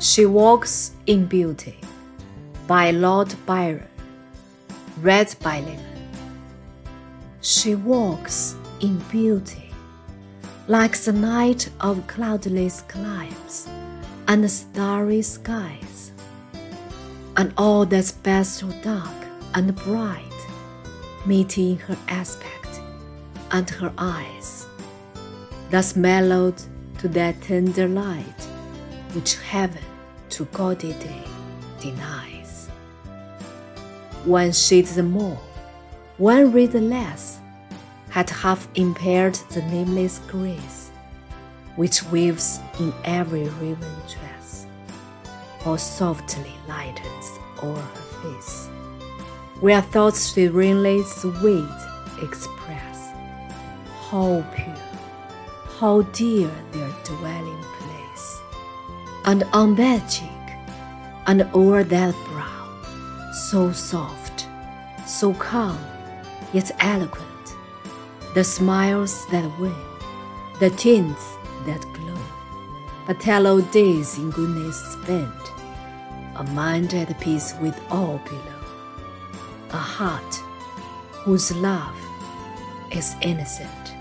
She Walks in Beauty by Lord Byron. Read by Lemon. She walks in beauty, like the night of cloudless climes and starry skies, and all that's best or dark and bright meeting her aspect and her eyes, thus mellowed to that tender light which heaven to gaudy day denies. One shade the more, one ray the less, had half impaired the nameless grace which weaves in every raven tress, or softly lightens o'er her face, where thoughts serenely sweet express how pure, how dear their dwelling and on that cheek, and o'er that brow, so soft, so calm, yet eloquent, the smiles that win, the tints that glow, but tallow days in goodness spent, a mind at peace with all below, a heart whose love is innocent.